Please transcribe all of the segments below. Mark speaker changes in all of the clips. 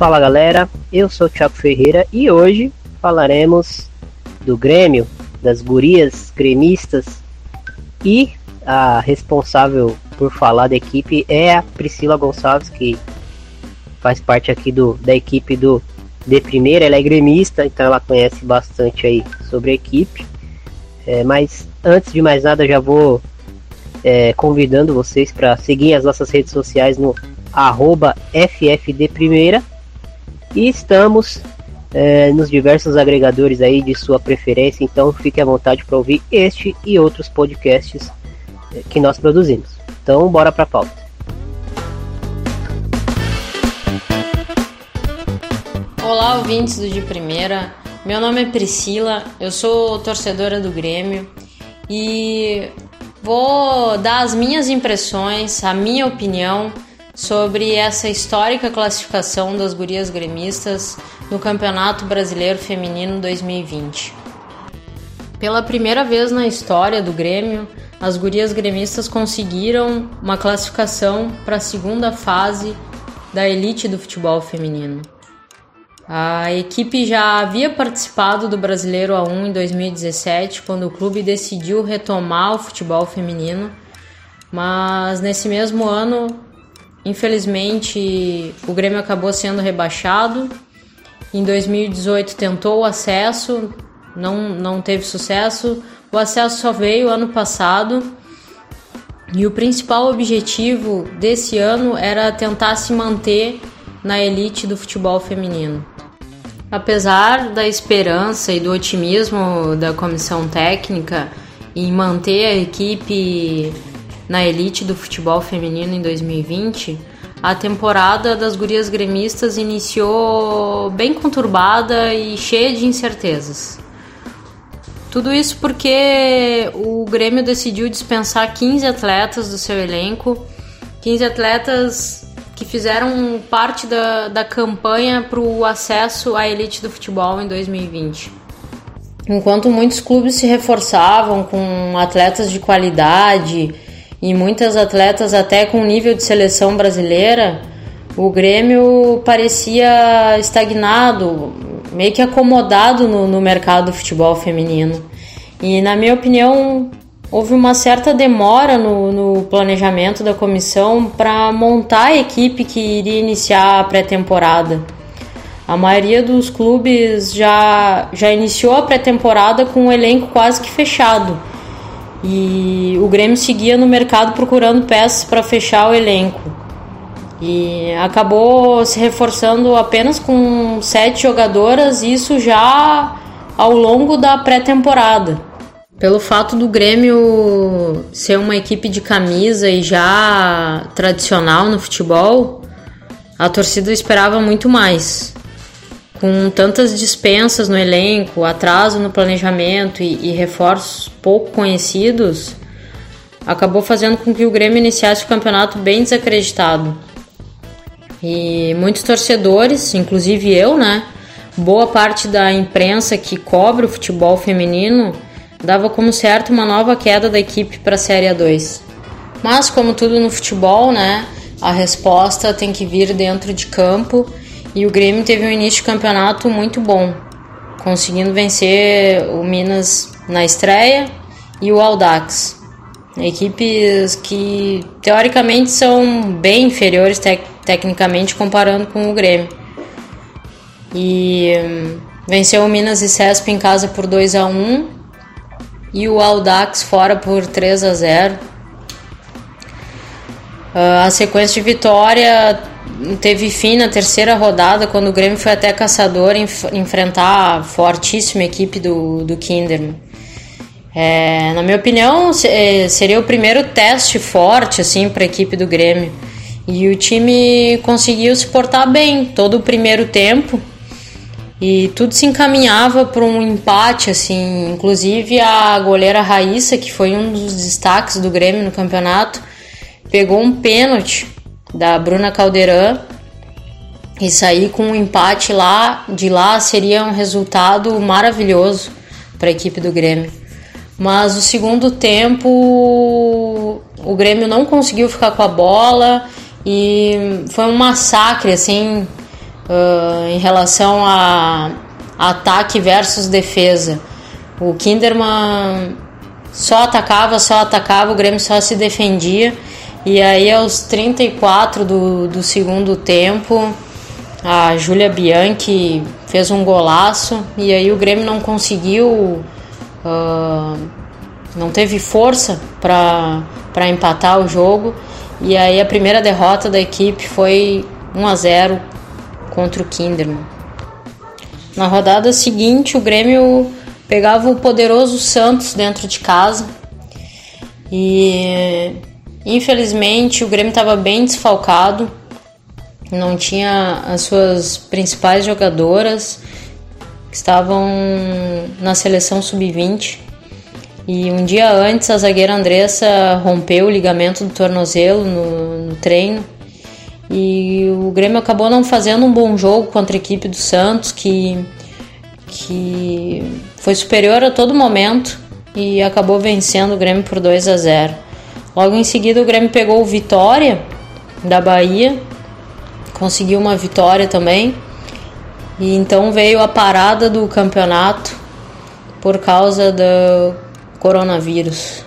Speaker 1: Fala galera, eu sou o Thiago Ferreira e hoje falaremos do Grêmio, das gurias gremistas. E a responsável por falar da equipe é a Priscila Gonçalves, que faz parte aqui do, da equipe do de primeira, ela é gremista, então ela conhece bastante aí sobre a equipe. É, mas antes de mais nada, já vou é, convidando vocês para seguir as nossas redes sociais no arroba FFDprimeira e estamos é, nos diversos agregadores aí de sua preferência, então fique à vontade para ouvir este e outros podcasts é, que nós produzimos. Então, bora para a pauta.
Speaker 2: Olá, ouvintes do De Primeira. Meu nome é Priscila, eu sou torcedora do Grêmio e vou dar as minhas impressões, a minha opinião sobre essa histórica classificação das gurias gremistas no Campeonato Brasileiro Feminino 2020. Pela primeira vez na história do Grêmio, as gurias gremistas conseguiram uma classificação para a segunda fase da elite do futebol feminino. A equipe já havia participado do Brasileiro A1 em 2017, quando o clube decidiu retomar o futebol feminino, mas nesse mesmo ano Infelizmente, o Grêmio acabou sendo rebaixado. Em 2018 tentou o acesso, não, não teve sucesso. O acesso só veio ano passado. E o principal objetivo desse ano era tentar se manter na elite do futebol feminino. Apesar da esperança e do otimismo da comissão técnica em manter a equipe na elite do futebol feminino em 2020, a temporada das gurias gremistas iniciou bem conturbada e cheia de incertezas. Tudo isso porque o Grêmio decidiu dispensar 15 atletas do seu elenco, 15 atletas que fizeram parte da, da campanha para o acesso à elite do futebol em 2020. Enquanto muitos clubes se reforçavam com atletas de qualidade e muitas atletas até com nível de seleção brasileira, o Grêmio parecia estagnado, meio que acomodado no, no mercado do futebol feminino. E na minha opinião, houve uma certa demora no, no planejamento da comissão para montar a equipe que iria iniciar a pré-temporada. A maioria dos clubes já, já iniciou a pré-temporada com o elenco quase que fechado e o Grêmio seguia no mercado procurando peças para fechar o elenco. E acabou se reforçando apenas com sete jogadoras, isso já ao longo da pré-temporada. Pelo fato do Grêmio ser uma equipe de camisa e já tradicional no futebol, a torcida esperava muito mais com tantas dispensas no elenco, atraso no planejamento e, e, reforços pouco conhecidos, acabou fazendo com que o Grêmio iniciasse o campeonato bem desacreditado. E muitos torcedores, inclusive eu, né, boa parte da imprensa que cobre o futebol feminino, dava como certo uma nova queda da equipe para a Série A2. Mas como tudo no futebol, né, a resposta tem que vir dentro de campo e o Grêmio teve um início de campeonato muito bom, conseguindo vencer o Minas na estreia e o Aldax. Equipes que teoricamente são bem inferiores tec tecnicamente comparando com o Grêmio. E hum, venceu o Minas e Cesp em casa por 2 a 1 e o Aldax fora por 3 a 0. Uh, a sequência de vitória teve fim na terceira rodada, quando o Grêmio foi até Caçador enf enfrentar a fortíssima equipe do, do Kinderman. É, na minha opinião, é, seria o primeiro teste forte assim para a equipe do Grêmio. E o time conseguiu se portar bem todo o primeiro tempo e tudo se encaminhava para um empate assim. Inclusive a goleira Raíssa, que foi um dos destaques do Grêmio no campeonato, pegou um pênalti da Bruna Caldeirão e sair com um empate lá de lá seria um resultado maravilhoso para a equipe do Grêmio. Mas o segundo tempo o Grêmio não conseguiu ficar com a bola e foi um massacre assim. uh, em relação a ataque versus defesa. O Kinderman só atacava, só atacava, o Grêmio só se defendia. E aí, aos 34 do, do segundo tempo, a Júlia Bianchi fez um golaço. E aí, o Grêmio não conseguiu, uh, não teve força para empatar o jogo. E aí, a primeira derrota da equipe foi 1 a 0 contra o Kinderman. Na rodada seguinte, o Grêmio pegava o poderoso Santos dentro de casa e infelizmente o Grêmio estava bem desfalcado, não tinha as suas principais jogadoras que estavam na seleção sub-20 e um dia antes a zagueira Andressa rompeu o ligamento do tornozelo no, no treino e o Grêmio acabou não fazendo um bom jogo contra a equipe do Santos, que, que foi superior a todo momento e acabou vencendo o Grêmio por 2 a 0. Logo em seguida, o Grêmio pegou o Vitória da Bahia, conseguiu uma vitória também. E então veio a parada do campeonato por causa do coronavírus.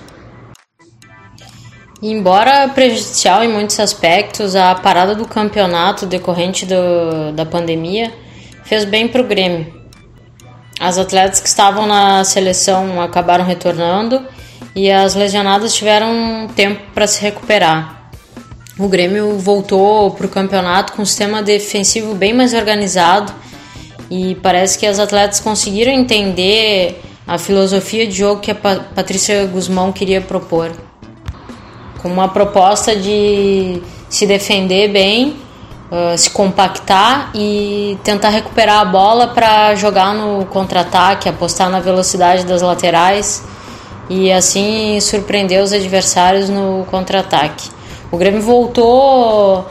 Speaker 2: Embora prejudicial em muitos aspectos, a parada do campeonato decorrente do, da pandemia fez bem para o Grêmio. As atletas que estavam na seleção acabaram retornando e as lesionadas tiveram tempo para se recuperar. O Grêmio voltou para o campeonato com um sistema defensivo bem mais organizado e parece que as atletas conseguiram entender a filosofia de jogo que a Patrícia Guzmão queria propor com uma proposta de se defender bem, se compactar e tentar recuperar a bola para jogar no contra-ataque, apostar na velocidade das laterais e assim surpreender os adversários no contra-ataque. O Grêmio voltou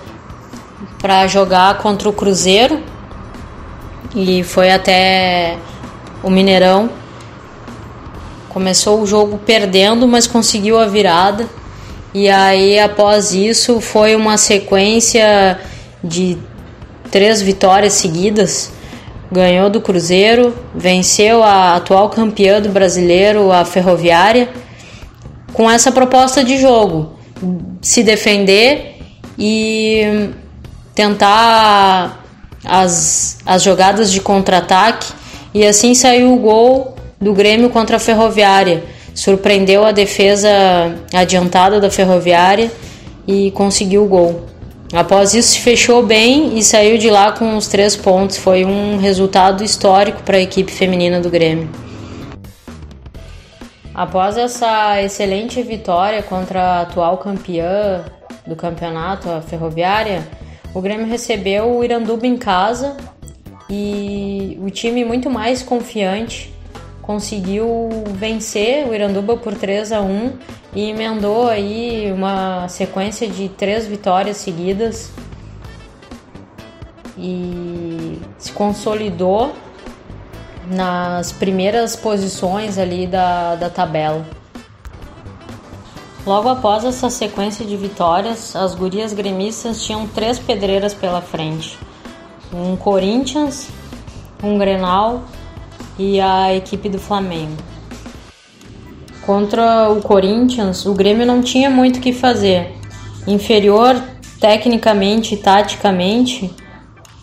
Speaker 2: para jogar contra o Cruzeiro e foi até o Mineirão. Começou o jogo perdendo, mas conseguiu a virada e aí, após isso, foi uma sequência de três vitórias seguidas. Ganhou do Cruzeiro, venceu a atual campeã do brasileiro, a Ferroviária, com essa proposta de jogo: se defender e tentar as, as jogadas de contra-ataque. E assim saiu o gol do Grêmio contra a Ferroviária surpreendeu a defesa adiantada da Ferroviária e conseguiu o gol. Após isso, se fechou bem e saiu de lá com os três pontos. Foi um resultado histórico para a equipe feminina do Grêmio. Após essa excelente vitória contra a atual campeã do campeonato, a Ferroviária, o Grêmio recebeu o Iranduba em casa e o time muito mais confiante conseguiu vencer o Iranduba por 3 a 1 e emendou aí uma sequência de três vitórias seguidas e se consolidou nas primeiras posições ali da, da tabela. Logo após essa sequência de vitórias, as gurias gremistas tinham três pedreiras pela frente: um Corinthians, um Grenal e a equipe do Flamengo. Contra o Corinthians, o Grêmio não tinha muito o que fazer. Inferior tecnicamente e taticamente,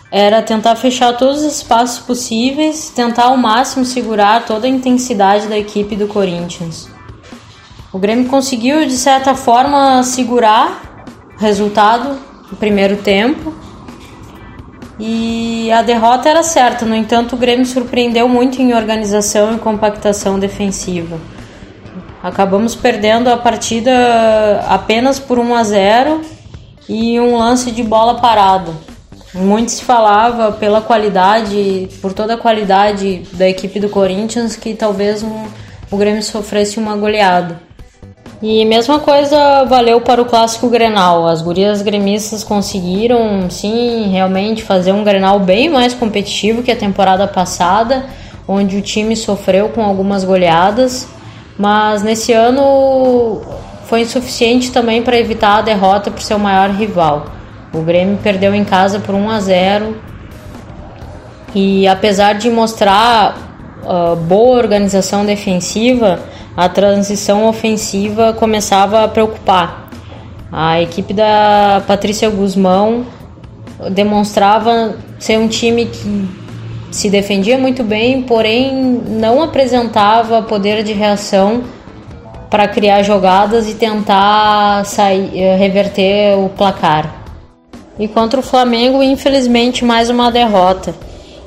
Speaker 2: era tentar fechar todos os espaços possíveis, tentar ao máximo segurar toda a intensidade da equipe do Corinthians. O Grêmio conseguiu, de certa forma, segurar o resultado no primeiro tempo e a derrota era certa, no entanto, o Grêmio surpreendeu muito em organização e compactação defensiva. Acabamos perdendo a partida apenas por 1 a 0 e um lance de bola parada. Muito se falava pela qualidade, por toda a qualidade da equipe do Corinthians, que talvez um, o Grêmio sofresse uma goleada. E mesma coisa valeu para o clássico Grenal. As gurias gremistas conseguiram, sim, realmente fazer um Grenal bem mais competitivo que a temporada passada, onde o time sofreu com algumas goleadas, mas nesse ano foi insuficiente também para evitar a derrota por seu maior rival. O Grêmio perdeu em casa por 1 a 0 E apesar de mostrar uh, boa organização defensiva, a transição ofensiva começava a preocupar. A equipe da Patrícia Guzmão demonstrava ser um time que se defendia muito bem, porém não apresentava poder de reação para criar jogadas e tentar sair, eh, reverter o placar. E contra o Flamengo, infelizmente, mais uma derrota.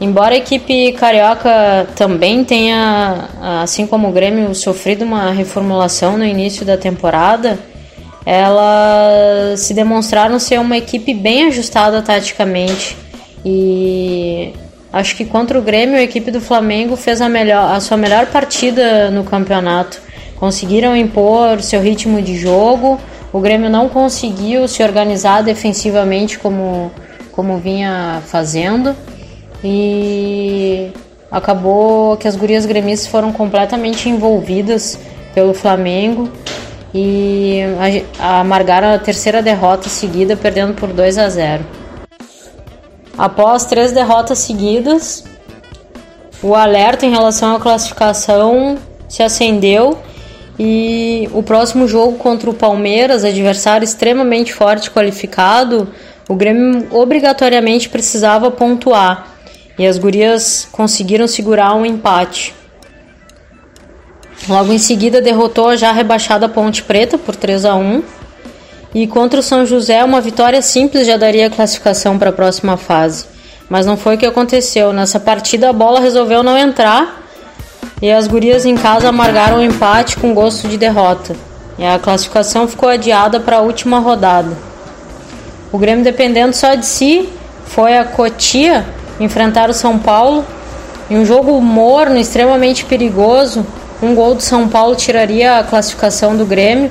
Speaker 2: Embora a equipe carioca também tenha, assim como o Grêmio, sofrido uma reformulação no início da temporada, elas se demonstraram ser uma equipe bem ajustada taticamente. E acho que contra o Grêmio, a equipe do Flamengo fez a, melhor, a sua melhor partida no campeonato. Conseguiram impor seu ritmo de jogo. O Grêmio não conseguiu se organizar defensivamente como, como vinha fazendo e acabou que as gurias gremistas foram completamente envolvidas pelo Flamengo e amargaram a terceira derrota seguida, perdendo por 2 a 0. Após três derrotas seguidas, o alerta em relação à classificação se acendeu e o próximo jogo contra o Palmeiras, adversário extremamente forte qualificado, o Grêmio obrigatoriamente precisava pontuar e as gurias conseguiram segurar um empate. Logo em seguida derrotou a já rebaixada Ponte Preta por 3 a 1 e contra o São José uma vitória simples já daria classificação para a próxima fase. Mas não foi o que aconteceu. Nessa partida a bola resolveu não entrar e as gurias em casa amargaram o empate com gosto de derrota. E a classificação ficou adiada para a última rodada. O Grêmio dependendo só de si foi a Cotia enfrentar o São Paulo em um jogo morno, extremamente perigoso. Um gol do São Paulo tiraria a classificação do Grêmio.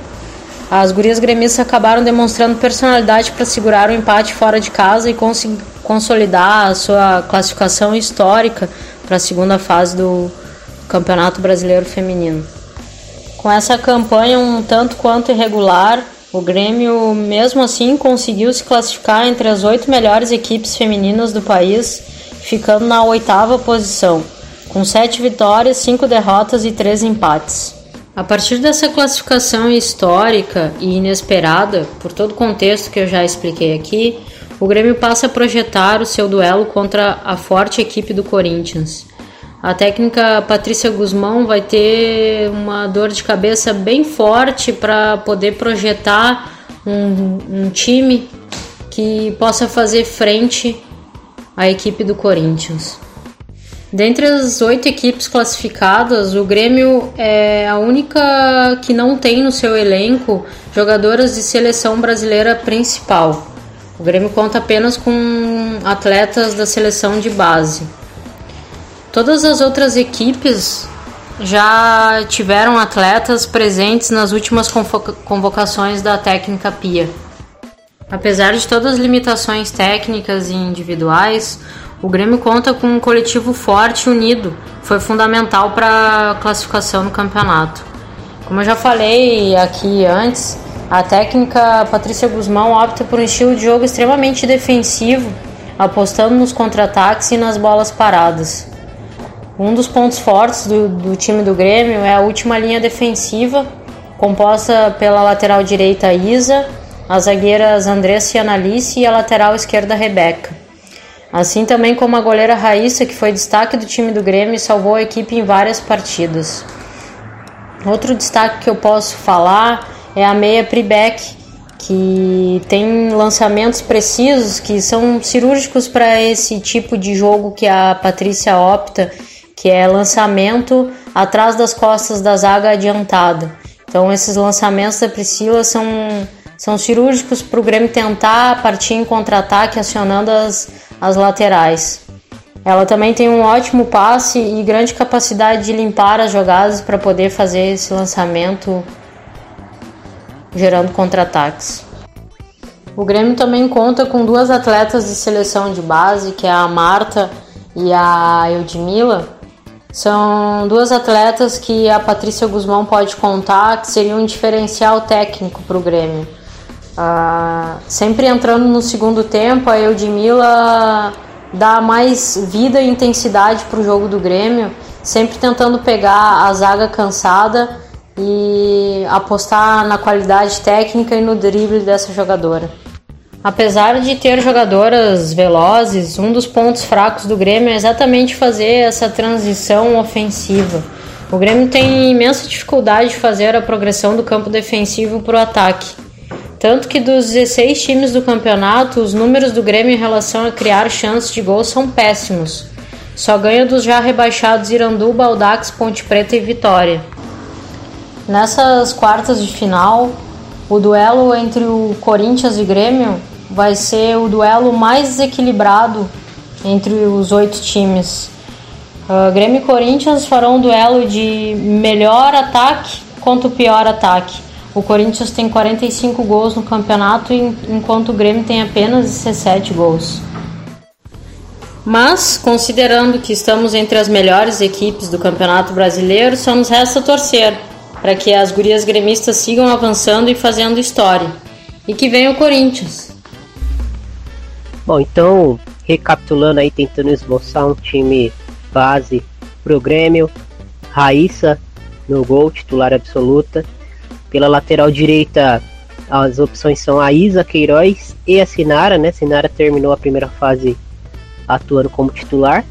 Speaker 2: As gurias gremistas acabaram demonstrando personalidade para segurar o empate fora de casa e consolidar a sua classificação histórica para a segunda fase do Campeonato Brasileiro Feminino. Com essa campanha um tanto quanto irregular, o Grêmio, mesmo assim, conseguiu se classificar entre as oito melhores equipes femininas do país ficando na oitava posição, com sete vitórias, cinco derrotas e três empates. A partir dessa classificação histórica e inesperada, por todo o contexto que eu já expliquei aqui, o Grêmio passa a projetar o seu duelo contra a forte equipe do Corinthians. A técnica Patrícia Guzmão vai ter uma dor de cabeça bem forte para poder projetar um, um time que possa fazer frente a equipe do Corinthians. Dentre as oito equipes classificadas, o Grêmio é a única que não tem no seu elenco jogadoras de seleção brasileira principal. O Grêmio conta apenas com atletas da seleção de base. Todas as outras equipes já tiveram atletas presentes nas últimas convocações da técnica Pia. Apesar de todas as limitações técnicas e individuais, o Grêmio conta com um coletivo forte e unido, foi fundamental para a classificação no campeonato. Como eu já falei aqui antes, a técnica Patrícia Guzmão opta por um estilo de jogo extremamente defensivo, apostando nos contra-ataques e nas bolas paradas. Um dos pontos fortes do, do time do Grêmio é a última linha defensiva, composta pela lateral direita Isa, as zagueiras Andressa e Analice e a lateral esquerda Rebeca. Assim também como a goleira Raíssa, que foi destaque do time do Grêmio e salvou a equipe em várias partidas. Outro destaque que eu posso falar é a meia Pribeck, que tem lançamentos precisos que são cirúrgicos para esse tipo de jogo que a Patrícia opta, que é lançamento atrás das costas da zaga adiantada. Então esses lançamentos da Priscila são são cirúrgicos para o Grêmio tentar partir em contra-ataque acionando as, as laterais. Ela também tem um ótimo passe e grande capacidade de limpar as jogadas para poder fazer esse lançamento gerando contra-ataques. O Grêmio também conta com duas atletas de seleção de base, que é a Marta e a Eudmila. São duas atletas que a Patrícia Guzmão pode contar que seriam um diferencial técnico para o Grêmio. Ah, sempre entrando no segundo tempo, a Eudmila dar mais vida e intensidade para o jogo do Grêmio, sempre tentando pegar a zaga cansada e apostar na qualidade técnica e no drible dessa jogadora. Apesar de ter jogadoras velozes, um dos pontos fracos do Grêmio é exatamente fazer essa transição ofensiva. O Grêmio tem imensa dificuldade de fazer a progressão do campo defensivo para o ataque. Tanto que dos 16 times do campeonato, os números do Grêmio em relação a criar chances de gol são péssimos. Só ganha dos já rebaixados Irandu, Baldax, Ponte Preta e Vitória. Nessas quartas de final, o duelo entre o Corinthians e Grêmio vai ser o duelo mais desequilibrado entre os oito times. Uh, Grêmio e Corinthians farão um duelo de melhor ataque contra o pior ataque. O Corinthians tem 45 gols no campeonato, enquanto o Grêmio tem apenas 17 gols. Mas, considerando que estamos entre as melhores equipes do Campeonato Brasileiro, só nos resta torcer para que as gurias gremistas sigam avançando e fazendo história. E que venha o Corinthians.
Speaker 1: Bom, então, recapitulando aí, tentando esboçar um time base pro Grêmio. Raíssa no gol, titular absoluta. Pela lateral direita, as opções são a Isa Queiroz e a Sinara, né? Sinara terminou a primeira fase atuando como titular.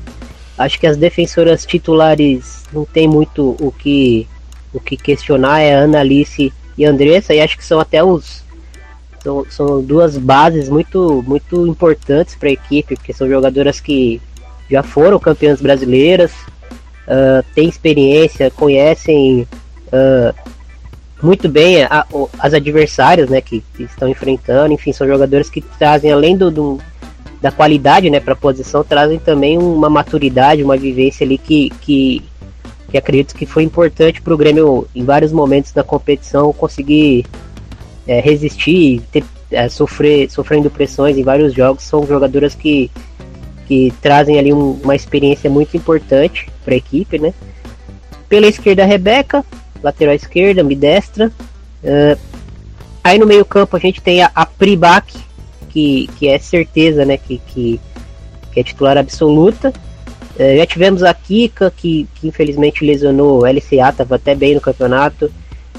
Speaker 1: Acho que as defensoras titulares não tem muito o que o que questionar é a Ana Alice e a Andressa, e acho que são até os são, são duas bases muito, muito importantes para a equipe, porque são jogadoras que já foram campeãs brasileiras, uh, têm experiência, conhecem uh, muito bem a, as adversárias né, que, que, estão enfrentando. Enfim, são jogadores que trazem, além do, do da qualidade né, para a posição, trazem também uma maturidade, uma vivência ali que, que, que acredito que foi importante para o Grêmio em vários momentos da competição conseguir é, resistir, ter, é, sofrer, sofrendo pressões em vários jogos, são jogadoras que, que trazem ali um, uma experiência muito importante para a equipe, né? Pela esquerda, Rebeca, lateral esquerda, ambidestra. Uh, aí no meio campo a gente tem a, a Pribac, que, que é certeza, né? Que, que, que é titular absoluta. Uh, já tivemos a Kika, que, que infelizmente lesionou o LCA, estava até bem no campeonato.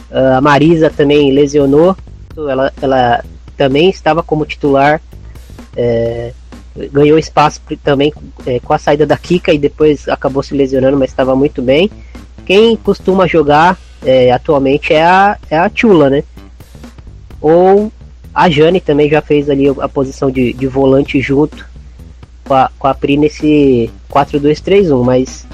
Speaker 1: Uh, a Marisa também lesionou ela, ela também estava como titular, é, ganhou espaço também é, com a saída da Kika e depois acabou se lesionando, mas estava muito bem. Quem costuma jogar é, atualmente é a, é a Chula, né? Ou a Jane também já fez ali a posição de, de volante junto com a, com a Pri nesse 4-2-3-1, mas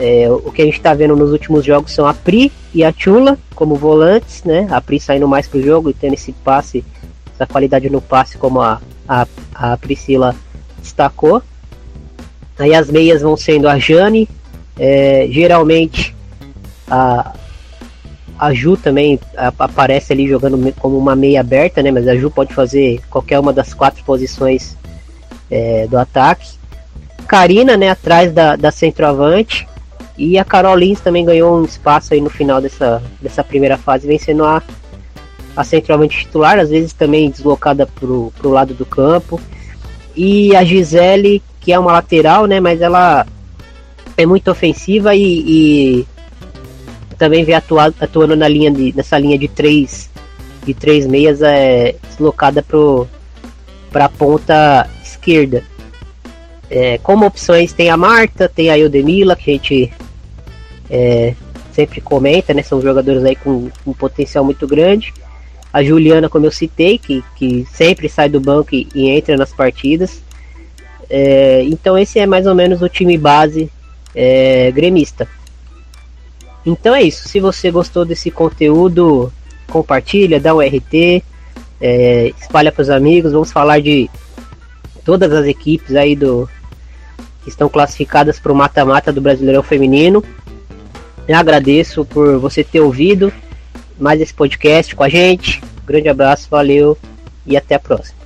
Speaker 1: é, o que a gente está vendo nos últimos jogos são a Pri e a Chula como volantes, né? A Pri saindo mais pro jogo e tendo esse passe, essa qualidade no passe, como a, a, a Priscila destacou. Aí as meias vão sendo a Jane, é, geralmente a, a Ju também aparece ali jogando como uma meia aberta, né? Mas a Ju pode fazer qualquer uma das quatro posições é, do ataque. Karina, né, atrás da, da centroavante. E a Carol Lins também ganhou um espaço aí no final dessa, dessa primeira fase, vencendo a, a centralmente titular, às vezes também deslocada pro, pro lado do campo. E a Gisele, que é uma lateral, né? Mas ela é muito ofensiva e, e também vem atuar, atuando na linha de, nessa linha de três de três meias é deslocada para a ponta esquerda. É, como opções tem a Marta, tem a Eudemila, que a gente é, sempre comenta, né? São jogadores aí com um potencial muito grande. A Juliana, como eu citei, que, que sempre sai do banco e, e entra nas partidas. É, então esse é mais ou menos o time base é, gremista. Então é isso. Se você gostou desse conteúdo, compartilha, dá um RT, é, espalha para os amigos. Vamos falar de todas as equipes aí do que estão classificadas para o mata-mata do Brasileirão Feminino. Eu agradeço por você ter ouvido mais esse podcast com a gente. grande abraço, valeu e até a próxima.